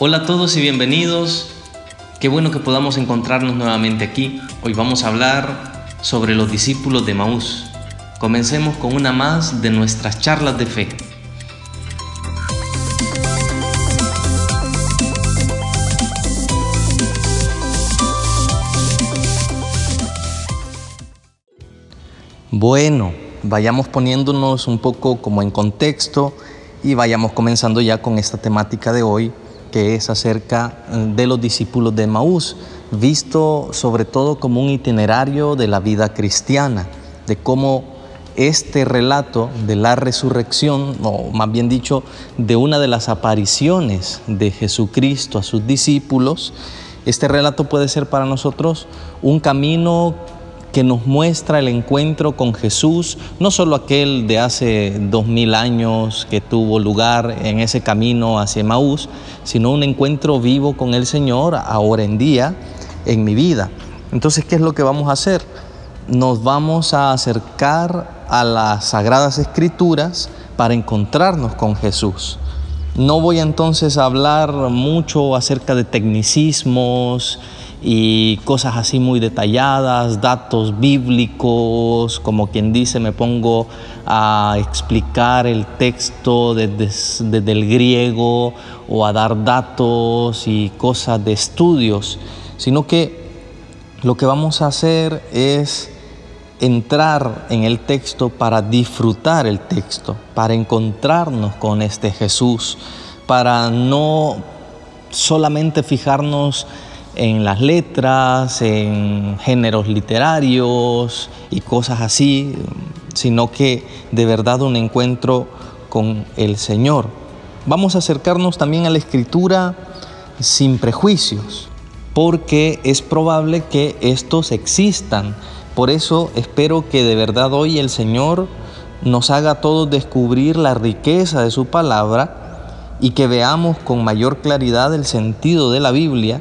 Hola a todos y bienvenidos. Qué bueno que podamos encontrarnos nuevamente aquí. Hoy vamos a hablar sobre los discípulos de Maús. Comencemos con una más de nuestras charlas de fe. Bueno, vayamos poniéndonos un poco como en contexto y vayamos comenzando ya con esta temática de hoy que es acerca eh, de los discípulos de Maús, visto sobre todo como un itinerario de la vida cristiana, de cómo este relato de la resurrección, o más bien dicho, de una de las apariciones de Jesucristo a sus discípulos, este relato puede ser para nosotros un camino que nos muestra el encuentro con Jesús, no solo aquel de hace dos mil años que tuvo lugar en ese camino hacia Maús, sino un encuentro vivo con el Señor ahora en día en mi vida. Entonces, ¿qué es lo que vamos a hacer? Nos vamos a acercar a las sagradas escrituras para encontrarnos con Jesús. No voy entonces a hablar mucho acerca de tecnicismos, y cosas así muy detalladas, datos bíblicos, como quien dice, me pongo a explicar el texto desde, el griego o a dar datos y cosas de estudios, sino que lo que vamos a hacer es entrar en el texto para disfrutar el texto, para encontrarnos con este Jesús, para no solamente fijarnos en las letras, en géneros literarios y cosas así, sino que de verdad un encuentro con el Señor. Vamos a acercarnos también a la escritura sin prejuicios, porque es probable que estos existan. Por eso espero que de verdad hoy el Señor nos haga a todos descubrir la riqueza de su palabra y que veamos con mayor claridad el sentido de la Biblia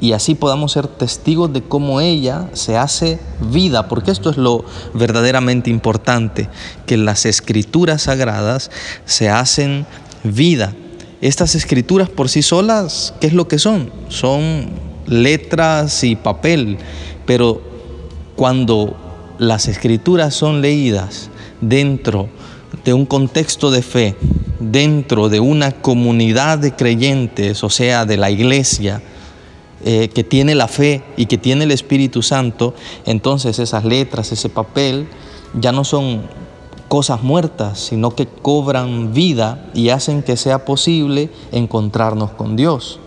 y así podamos ser testigos de cómo ella se hace vida, porque esto es lo verdaderamente importante, que las escrituras sagradas se hacen vida. Estas escrituras por sí solas, ¿qué es lo que son? Son letras y papel, pero cuando las escrituras son leídas dentro de un contexto de fe, dentro de una comunidad de creyentes, o sea, de la iglesia, eh, que tiene la fe y que tiene el Espíritu Santo, entonces esas letras, ese papel, ya no son cosas muertas, sino que cobran vida y hacen que sea posible encontrarnos con Dios.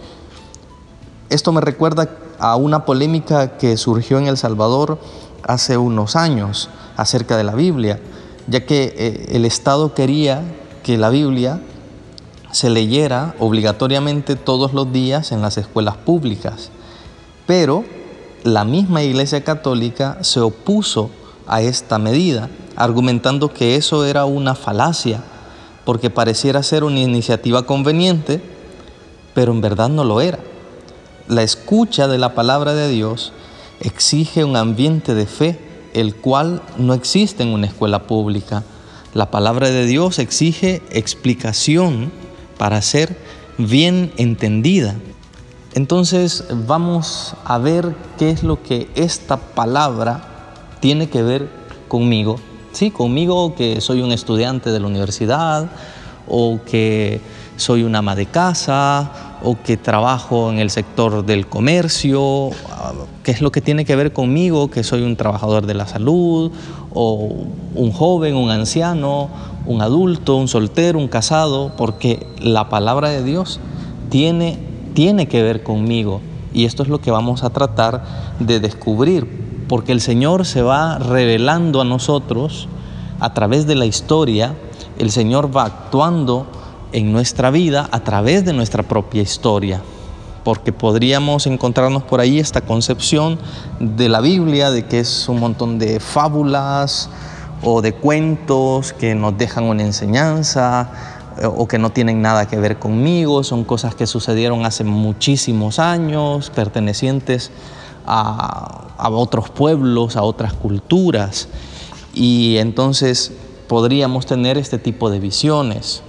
Esto me recuerda a una polémica que surgió en El Salvador hace unos años acerca de la Biblia, ya que eh, el Estado quería que la Biblia se leyera obligatoriamente todos los días en las escuelas públicas. Pero la misma Iglesia Católica se opuso a esta medida, argumentando que eso era una falacia, porque pareciera ser una iniciativa conveniente, pero en verdad no lo era. La escucha de la palabra de Dios exige un ambiente de fe, el cual no existe en una escuela pública. La palabra de Dios exige explicación para ser bien entendida. Entonces vamos a ver qué es lo que esta palabra tiene que ver conmigo. Sí, conmigo que soy un estudiante de la universidad o que soy una ama de casa o que trabajo en el sector del comercio, qué es lo que tiene que ver conmigo, que soy un trabajador de la salud o un joven, un anciano un adulto, un soltero, un casado, porque la palabra de Dios tiene, tiene que ver conmigo. Y esto es lo que vamos a tratar de descubrir, porque el Señor se va revelando a nosotros a través de la historia, el Señor va actuando en nuestra vida a través de nuestra propia historia porque podríamos encontrarnos por ahí esta concepción de la Biblia, de que es un montón de fábulas, o de cuentos que nos dejan una enseñanza eh, o que no tienen nada que ver conmigo, son cosas que sucedieron hace muchísimos años, pertenecientes a, a otros pueblos, a otras culturas. Y entonces podríamos tener este tipo de visiones.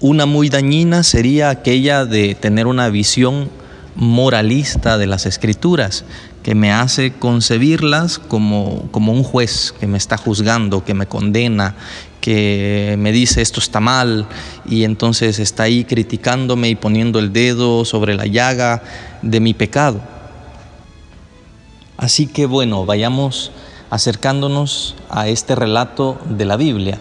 Una muy dañina sería aquella de tener una visión moralista de las escrituras, que me hace concebirlas como, como un juez que me está juzgando, que me condena, que me dice esto está mal y entonces está ahí criticándome y poniendo el dedo sobre la llaga de mi pecado. Así que bueno, vayamos acercándonos a este relato de la Biblia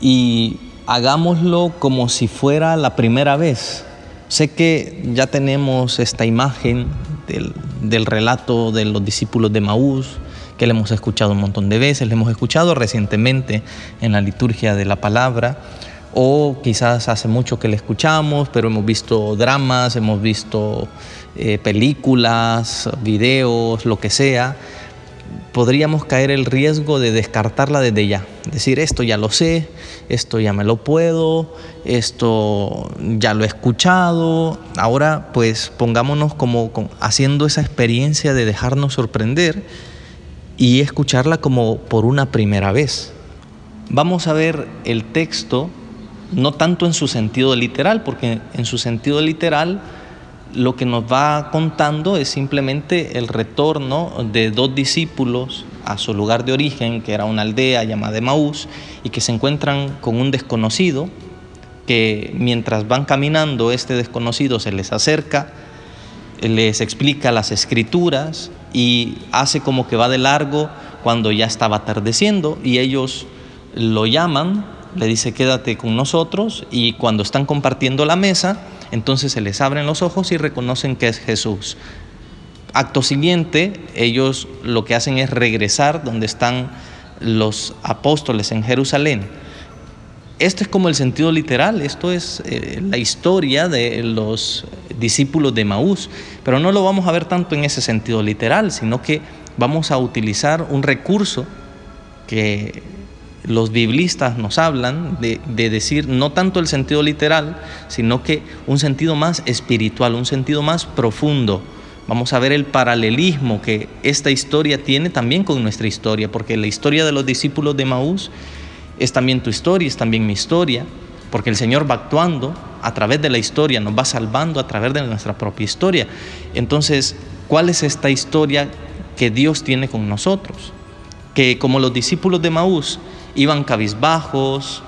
y hagámoslo como si fuera la primera vez. Sé que ya tenemos esta imagen del, relato de los discípulos de Maús, que le hemos escuchado un montón de veces, le hemos escuchado recientemente en la liturgia de la palabra, o quizás hace mucho que le escuchamos, pero hemos visto dramas, hemos visto eh, películas, videos, lo que sea, podríamos caer el riesgo de descartarla desde ya. Decir, esto ya lo sé, esto ya me lo puedo, esto ya lo he escuchado. Ahora pues pongámonos como haciendo esa experiencia de dejarnos sorprender y escucharla como por una primera vez. Vamos a ver el texto no tanto en su sentido literal, porque en su sentido literal lo que nos va contando es simplemente el retorno de dos discípulos a su lugar de origen, que era una aldea llamada Maús, y que se encuentran con un desconocido, que mientras van caminando este desconocido se les acerca, les explica las escrituras y hace como que va de largo cuando ya estaba atardeciendo y ellos lo llaman, le dice quédate con nosotros y cuando están compartiendo la mesa, entonces se les abren los ojos y reconocen que es Jesús. Acto siguiente, ellos lo que hacen es regresar donde están los apóstoles en Jerusalén. Esto es como el sentido literal, esto es eh, la historia de los discípulos de Maús, pero no lo vamos a ver tanto en ese sentido literal, sino que vamos a utilizar un recurso que los biblistas nos hablan de, decir no tanto el sentido literal, sino que un sentido más espiritual, un sentido más profundo. Vamos a ver el paralelismo que esta historia tiene también con nuestra historia, porque la historia de los discípulos de Maús es también tu historia, es también mi historia, porque el Señor va actuando a través de la historia, nos va salvando a través de nuestra propia historia. Entonces, ¿cuál es esta historia que Dios tiene con nosotros? Que como los discípulos de Maús, iban cabizbajos,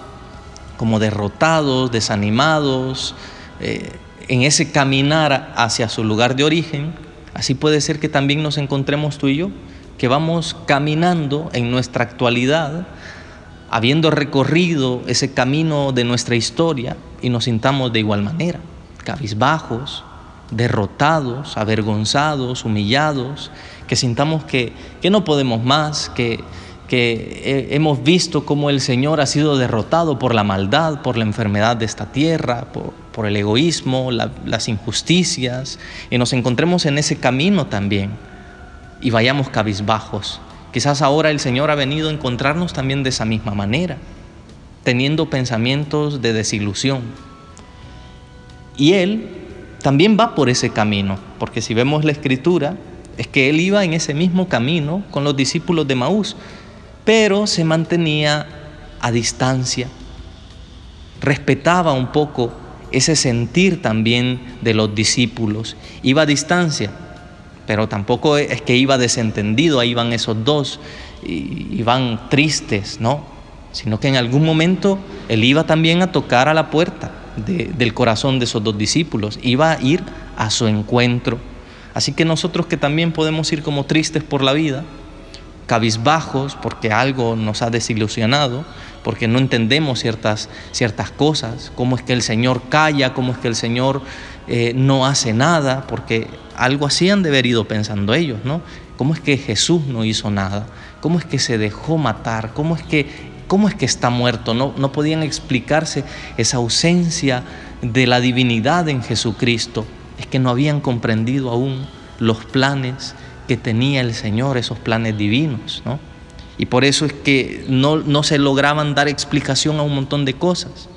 como derrotados, desanimados, eh, en ese caminar hacia su lugar de origen, así puede ser que también nos encontremos tú y yo, que vamos caminando en nuestra actualidad, habiendo recorrido ese camino de nuestra historia y nos sintamos de igual manera, cabizbajos, derrotados, avergonzados, humillados, que sintamos que, que no podemos más, que, que hemos visto cómo el Señor ha sido derrotado por la maldad, por la enfermedad de esta tierra, por, el egoísmo, las injusticias, y nos encontremos en ese camino también y vayamos cabizbajos. Quizás ahora el Señor ha venido a encontrarnos también de esa misma manera, teniendo pensamientos de desilusión. Y Él también va por ese camino, porque si vemos la escritura, es que Él iba en ese mismo camino con los discípulos de Maús pero se mantenía a distancia, respetaba un poco ese sentir también de los discípulos, iba a distancia, pero tampoco es que iba desentendido, ahí van esos dos, iban tristes, ¿no? Sino que en algún momento él iba también a tocar a la puerta del corazón de esos dos discípulos, iba a ir a su encuentro. Así que nosotros que también podemos ir como tristes por la vida, cabizbajos porque algo nos ha desilusionado, porque no entendemos ciertas, ciertas cosas, cómo es que el Señor calla, cómo es que el Señor eh, no hace nada, porque algo así han de haber ido pensando ellos, ¿no? ¿Cómo es que Jesús no hizo nada? ¿Cómo es que se dejó matar? ¿Cómo es que, cómo es que está muerto? No, no podían explicarse esa ausencia de la divinidad en Jesucristo. Es que no habían comprendido aún los planes que tenía el Señor, esos planes divinos, ¿no? Y por eso es que no, no se lograban dar explicación a un montón de cosas.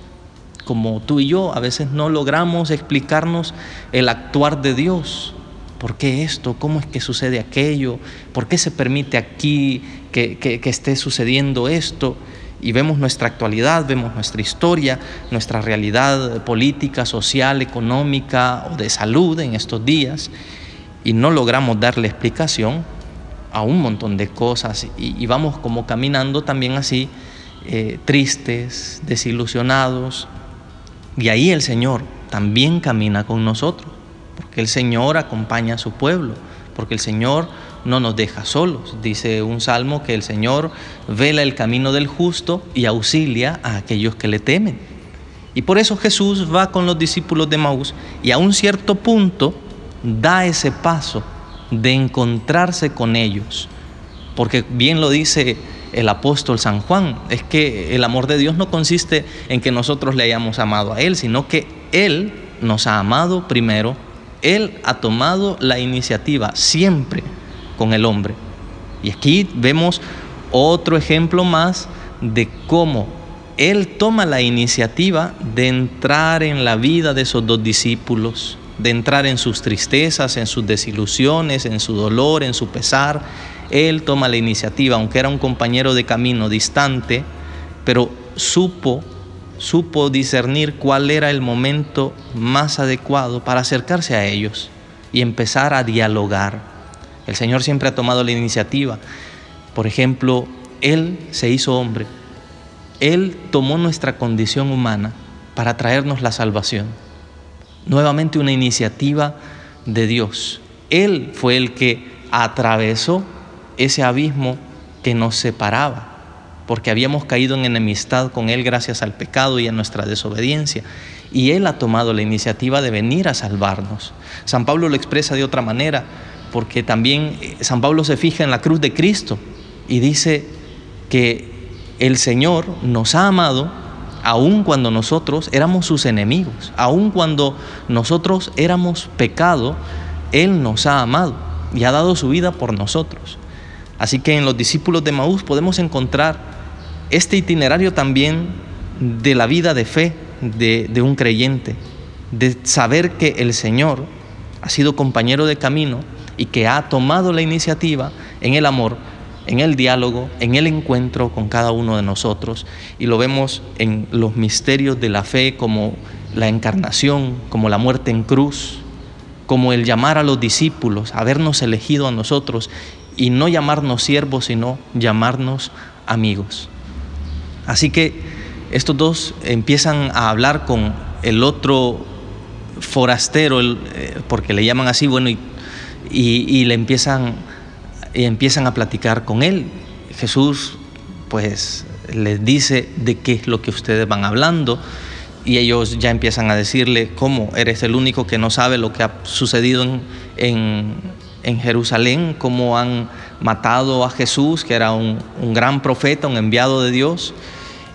Como tú y yo, a veces no logramos explicarnos el actuar de Dios. ¿Por qué esto? ¿Cómo es que sucede aquello? ¿Por qué se permite aquí que, que, que esté sucediendo esto? y vemos nuestra actualidad, vemos nuestra historia, nuestra realidad política, social, económica o de salud en estos días y no logramos darle explicación a un montón de cosas y, vamos como caminando también así, eh, tristes, desilusionados. Y ahí el Señor también camina con nosotros, porque el Señor acompaña a su pueblo, porque el Señor no nos deja solos. Dice un salmo que el Señor vela el camino del justo y auxilia a aquellos que le temen. Y por eso Jesús va con los discípulos de Maús y a un cierto punto da ese paso de encontrarse con ellos. Porque bien lo dice el apóstol San Juan, es que el amor de Dios no consiste en que nosotros le hayamos amado a Él, sino que Él nos ha amado primero, Él ha tomado la iniciativa siempre con el hombre. Y aquí vemos otro ejemplo más de cómo Él toma la iniciativa de entrar en la vida de esos dos discípulos de entrar en sus tristezas, en sus desilusiones, en su dolor, en su pesar. Él toma la iniciativa, aunque era un compañero de camino distante, pero supo, supo discernir cuál era el momento más adecuado para acercarse a ellos y empezar a dialogar. El Señor siempre ha tomado la iniciativa. Por ejemplo, Él se hizo hombre. Él tomó nuestra condición humana para traernos la salvación nuevamente una iniciativa de Dios. Él fue el que atravesó ese abismo que nos separaba, porque habíamos caído en enemistad con Él gracias al pecado y a nuestra desobediencia. Y Él ha tomado la iniciativa de venir a salvarnos. San Pablo lo expresa de otra manera, porque también eh, San Pablo se fija en la cruz de Cristo y dice que el Señor nos ha amado aun cuando nosotros éramos sus enemigos, aun cuando nosotros éramos pecado, Él nos ha amado y ha dado su vida por nosotros. Así que en los discípulos de Maús podemos encontrar este itinerario también de la vida de fe de, de un creyente, de saber que el Señor ha sido compañero de camino y que ha tomado la iniciativa en el amor en el diálogo, en el encuentro con cada uno de nosotros. Y lo vemos en los misterios de la fe como la encarnación, como la muerte en cruz, como el llamar a los discípulos, habernos elegido a nosotros y no llamarnos siervos, sino llamarnos amigos. Así que estos dos empiezan a hablar con el otro forastero, eh, porque le llaman así, bueno, y, y le empiezan y empiezan a platicar con él. Jesús pues les dice de qué es lo que ustedes van hablando y ellos ya empiezan a decirle cómo eres el único que no sabe lo que ha sucedido en, Jerusalén, cómo han matado a Jesús, que era un, gran profeta, un enviado de Dios,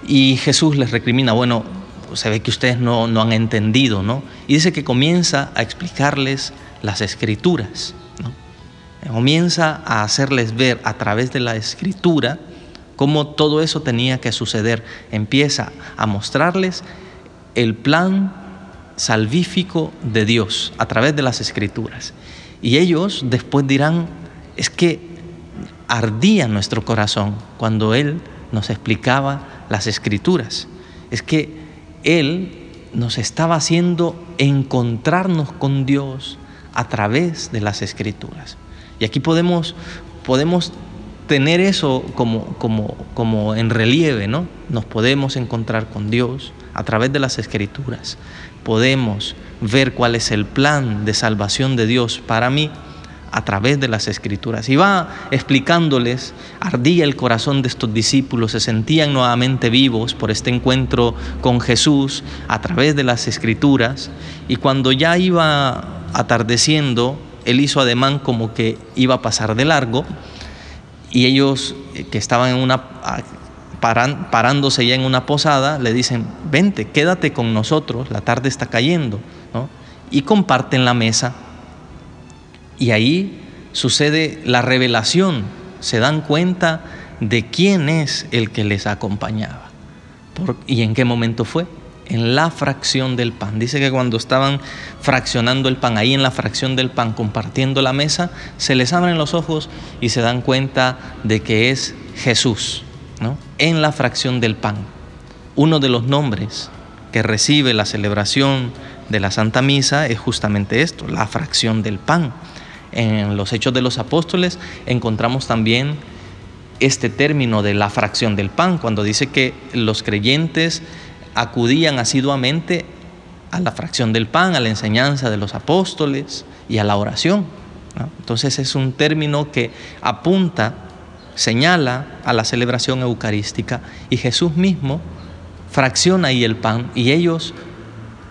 y Jesús les recrimina, bueno, se ve que ustedes no, no han entendido, ¿no? Y dice que comienza a explicarles las escrituras comienza a hacerles ver a través de la escritura cómo todo eso tenía que suceder. Empieza a mostrarles el plan salvífico de Dios a través de las escrituras. Y ellos después dirán, es que ardía nuestro corazón cuando Él nos explicaba las escrituras. Es que Él nos estaba haciendo encontrarnos con Dios a través de las escrituras. Y aquí podemos, podemos tener eso como, como, como en relieve, ¿no? Nos podemos encontrar con Dios a través de las escrituras. Podemos ver cuál es el plan de salvación de Dios para mí a través de las escrituras. Y va explicándoles, ardía el corazón de estos discípulos, se sentían nuevamente vivos por este encuentro con Jesús a través de las escrituras. Y cuando ya iba atardeciendo, él hizo ademán como que iba a pasar de largo y ellos eh, que estaban en una parándose ya en una posada le dicen, vente, quédate con nosotros, la tarde está cayendo, y comparten la mesa. Y ahí sucede la revelación, se dan cuenta de quién es el que les acompañaba. Y en qué momento fue en la fracción del pan. Dice que cuando estaban fraccionando el pan, ahí en la fracción del pan, compartiendo la mesa, se les abren los ojos y se dan cuenta de que es Jesús. en la fracción del pan. Uno de los nombres que recibe la celebración de la Santa Misa es justamente esto, la fracción del pan. En los Hechos de los Apóstoles encontramos también este término de la fracción del pan, cuando dice que los creyentes acudían asiduamente a la fracción del pan, a la enseñanza de los apóstoles y a la oración. Entonces es un término que apunta, señala a la celebración eucarística y Jesús mismo fracciona ahí el pan y ellos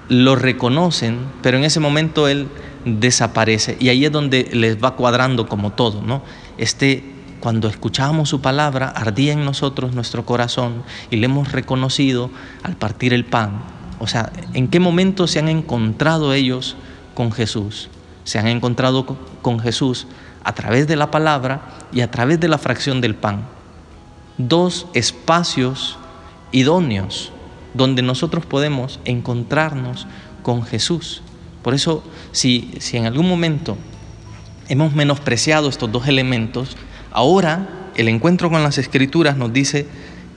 lo reconocen, pero en ese momento Él desaparece y ahí es donde les va cuadrando como todo, ¿no? Este cuando escuchábamos su palabra, ardía en nosotros nuestro corazón y le hemos reconocido al partir el pan. O sea, ¿en qué momento se han encontrado ellos con Jesús? Se han encontrado con Jesús a través de la palabra y a través de la fracción del pan. Dos espacios idóneos donde nosotros podemos encontrarnos con Jesús. Por eso, si, si en algún momento hemos menospreciado estos dos elementos, Ahora el encuentro con las escrituras nos dice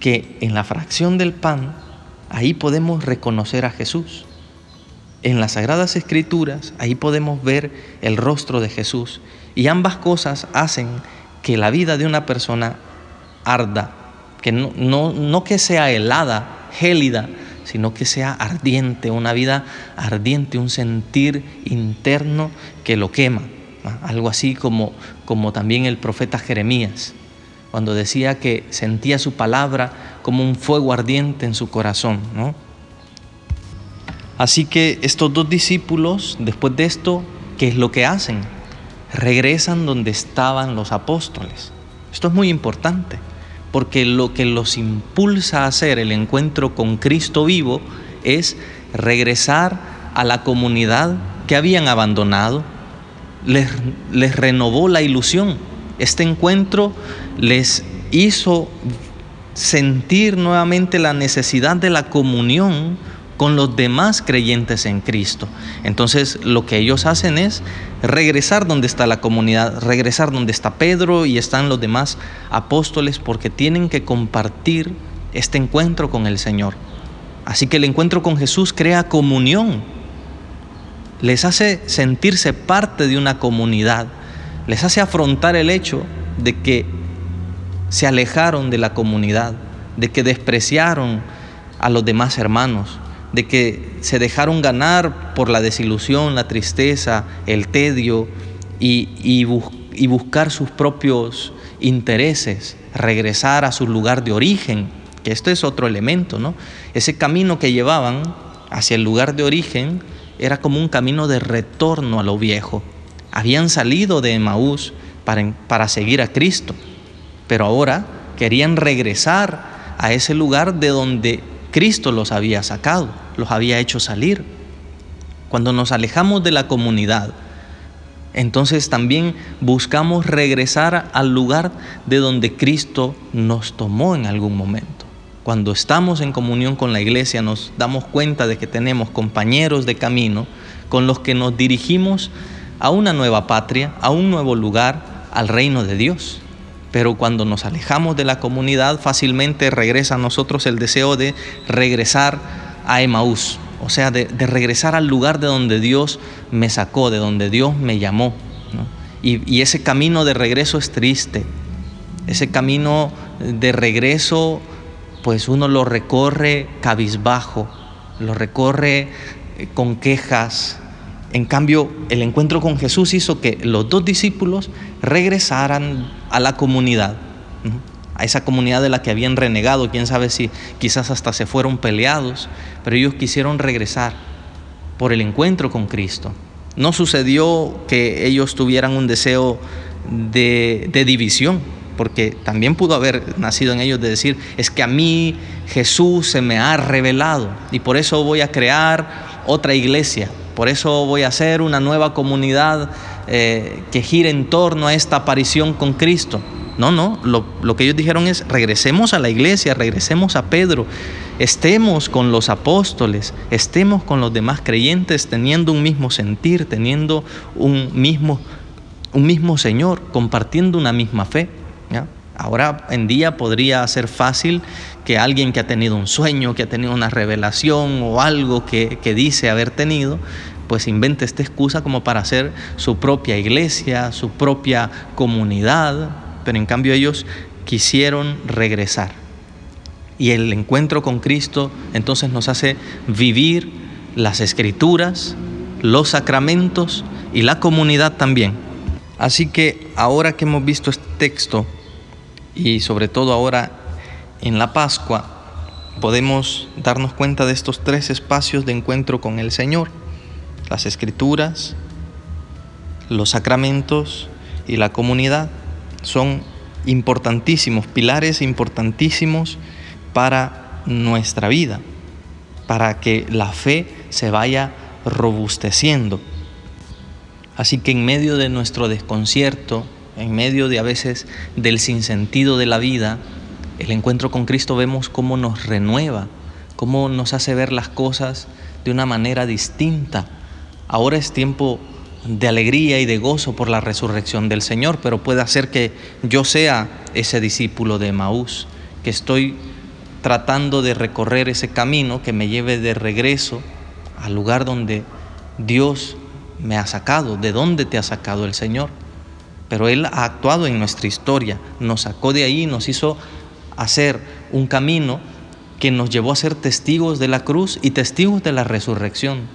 que en la fracción del pan, ahí podemos reconocer a Jesús. En las sagradas escrituras, ahí podemos ver el rostro de Jesús. Y ambas cosas hacen que la vida de una persona arda, que no, no, que sea helada, gélida, sino que sea ardiente, una vida ardiente, un sentir interno que lo quema algo así como, como también el profeta Jeremías, cuando decía que sentía su palabra como un fuego ardiente en su corazón. ¿no? Así que estos dos discípulos, después de esto, ¿qué es lo que hacen? Regresan donde estaban los apóstoles. Esto es muy importante, porque lo que los impulsa a hacer el encuentro con Cristo vivo es regresar a la comunidad que habían abandonado, les, renovó la ilusión. Este encuentro les hizo sentir nuevamente la necesidad de la comunión con los demás creyentes en Cristo. Entonces lo que ellos hacen es regresar donde está la comunidad, regresar donde está Pedro y están los demás apóstoles porque tienen que compartir este encuentro con el Señor. Así que el encuentro con Jesús crea comunión les hace sentirse parte de una comunidad, les hace afrontar el hecho de que se alejaron de la comunidad, de que despreciaron a los demás hermanos, de que se dejaron ganar por la desilusión, la tristeza, el tedio y, buscar sus propios intereses, regresar a su lugar de origen, que esto es otro elemento, ¿no? Ese camino que llevaban hacia el lugar de origen era como un camino de retorno a lo viejo. Habían salido de Emaús para, para seguir a Cristo, pero ahora querían regresar a ese lugar de donde Cristo los había sacado, los había hecho salir. Cuando nos alejamos de la comunidad, entonces también buscamos regresar al lugar de donde Cristo nos tomó en algún momento. Cuando estamos en comunión con la iglesia nos damos cuenta de que tenemos compañeros de camino con los que nos dirigimos a una nueva patria, a un nuevo lugar, al reino de Dios. Pero cuando nos alejamos de la comunidad, fácilmente regresa a nosotros el deseo de regresar a Emaús, o sea, de, regresar al lugar de donde Dios me sacó, de donde Dios me llamó. Y, y ese camino de regreso es triste, ese camino de regreso pues uno lo recorre cabizbajo, lo recorre eh, con quejas. En cambio, el encuentro con Jesús hizo que los dos discípulos regresaran a la comunidad, a esa comunidad de la que habían renegado, quién sabe si quizás hasta se fueron peleados, pero ellos quisieron regresar por el encuentro con Cristo. No sucedió que ellos tuvieran un deseo de, de división, porque también pudo haber nacido en ellos de decir, es que a mí Jesús se me ha revelado y por eso voy a crear otra iglesia, por eso voy a hacer una nueva comunidad eh, que gire en torno a esta aparición con Cristo. No, no, lo, lo que ellos dijeron es, regresemos a la iglesia, regresemos a Pedro, estemos con los apóstoles, estemos con los demás creyentes teniendo un mismo sentir, teniendo un mismo, un mismo Señor, compartiendo una misma fe. Ahora en día podría ser fácil que alguien que ha tenido un sueño, que ha tenido una revelación o algo que, que dice haber tenido, pues invente esta excusa como para hacer su propia iglesia, su propia comunidad, pero en cambio ellos quisieron regresar. Y el encuentro con Cristo entonces nos hace vivir las escrituras, los sacramentos y la comunidad también. Así que ahora que hemos visto este texto y sobre todo ahora en la Pascua, podemos darnos cuenta de estos tres espacios de encuentro con el Señor. Las escrituras, los sacramentos y la comunidad son importantísimos, pilares importantísimos para nuestra vida, para que la fe se vaya robusteciendo. Así que en medio de nuestro desconcierto, en medio de a veces del sinsentido de la vida, el encuentro con Cristo vemos cómo nos renueva, cómo nos hace ver las cosas de una manera distinta. Ahora es tiempo de alegría y de gozo por la resurrección del Señor, pero puede hacer que yo sea ese discípulo de Maús, que estoy tratando de recorrer ese camino que me lleve de regreso al lugar donde Dios me ha sacado, de dónde te ha sacado el Señor. Pero Él ha actuado en nuestra historia, nos sacó de ahí, nos hizo hacer un camino que nos llevó a ser testigos de la cruz y testigos de la resurrección.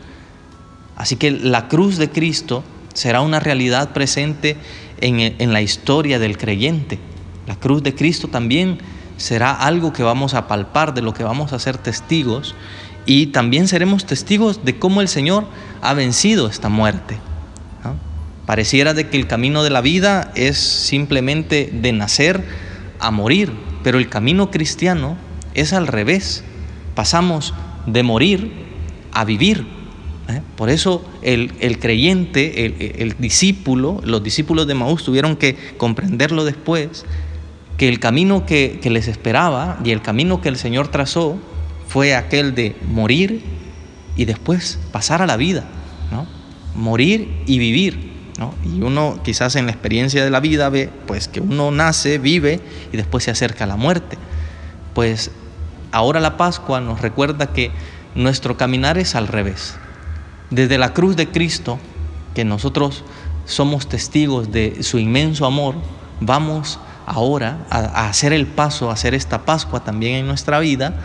Así que la cruz de Cristo será una realidad presente en, en la historia del creyente. La cruz de Cristo también será algo que vamos a palpar, de lo que vamos a ser testigos y también seremos testigos de cómo el Señor ha vencido esta muerte. Pareciera de que el camino de la vida es simplemente de nacer a morir, pero el camino cristiano es al revés. Pasamos de morir a vivir. ¿eh? Por eso el, creyente, el, discípulo, los discípulos de Maús tuvieron que comprenderlo después, que el camino que, que les esperaba y el camino que el Señor trazó fue aquel de morir y después pasar a la vida, ¿no? morir y vivir. ¿no? Y uno quizás en la experiencia de la vida ve pues que uno nace, vive y después se acerca a la muerte. Pues ahora la Pascua nos recuerda que nuestro caminar es al revés. Desde la cruz de Cristo, que nosotros somos testigos de su inmenso amor, vamos ahora a, a hacer el paso, a hacer esta Pascua también en nuestra vida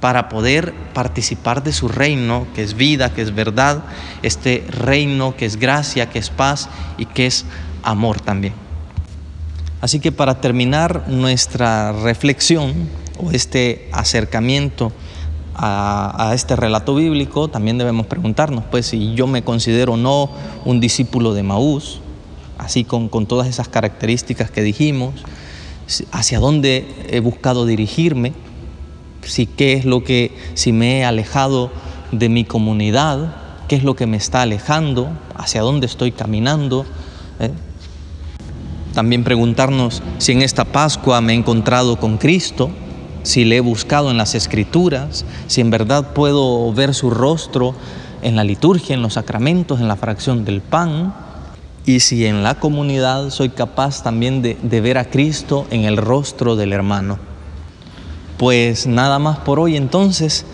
para poder participar de su reino, que es vida, que es verdad, este reino que es gracia, que es paz y que es amor también. Así que para terminar nuestra reflexión o este acercamiento a, este relato bíblico, también debemos preguntarnos, pues si yo me considero no un discípulo de Maús, así con, con todas esas características que dijimos, hacia dónde he buscado dirigirme, si qué es lo que, si me he alejado de mi comunidad, qué es lo que me está alejando, hacia dónde estoy caminando. ¿eh? También preguntarnos si en esta Pascua me he encontrado con Cristo, si le he buscado en las escrituras, si en verdad puedo ver su rostro en la liturgia, en los sacramentos, en la fracción del pan, y si en la comunidad soy capaz también de, de ver a Cristo en el rostro del hermano. Pues nada más por hoy entonces,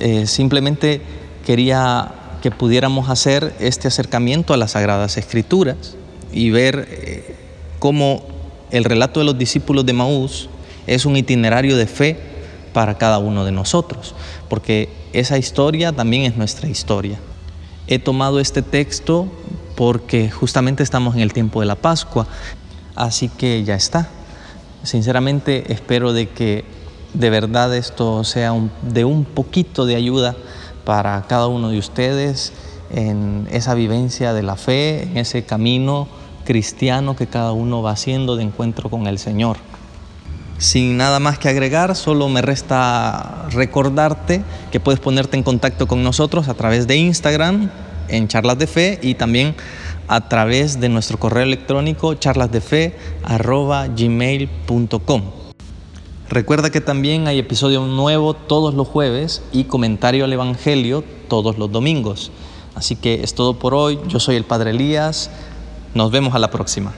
eh, simplemente quería que pudiéramos hacer este acercamiento a las Sagradas Escrituras y ver eh, cómo el relato de los discípulos de Maús es un itinerario de fe para cada uno de nosotros, porque esa historia también es nuestra historia. He tomado este texto porque justamente estamos en el tiempo de la Pascua, así que ya está. Sinceramente espero de que de verdad esto sea de un poquito de ayuda para cada uno de ustedes en esa vivencia de la fe, en ese camino cristiano que cada uno va haciendo de encuentro con el Señor. Sin nada más que agregar, solo me resta recordarte que puedes ponerte en contacto con nosotros a través de Instagram en Charlas de Fe y también a través de nuestro correo electrónico charlasdefe.gmail.com. Recuerda que también hay episodio nuevo todos los jueves y comentario al Evangelio todos los domingos. Así que es todo por hoy. Yo soy el Padre Elías. Nos vemos a la próxima.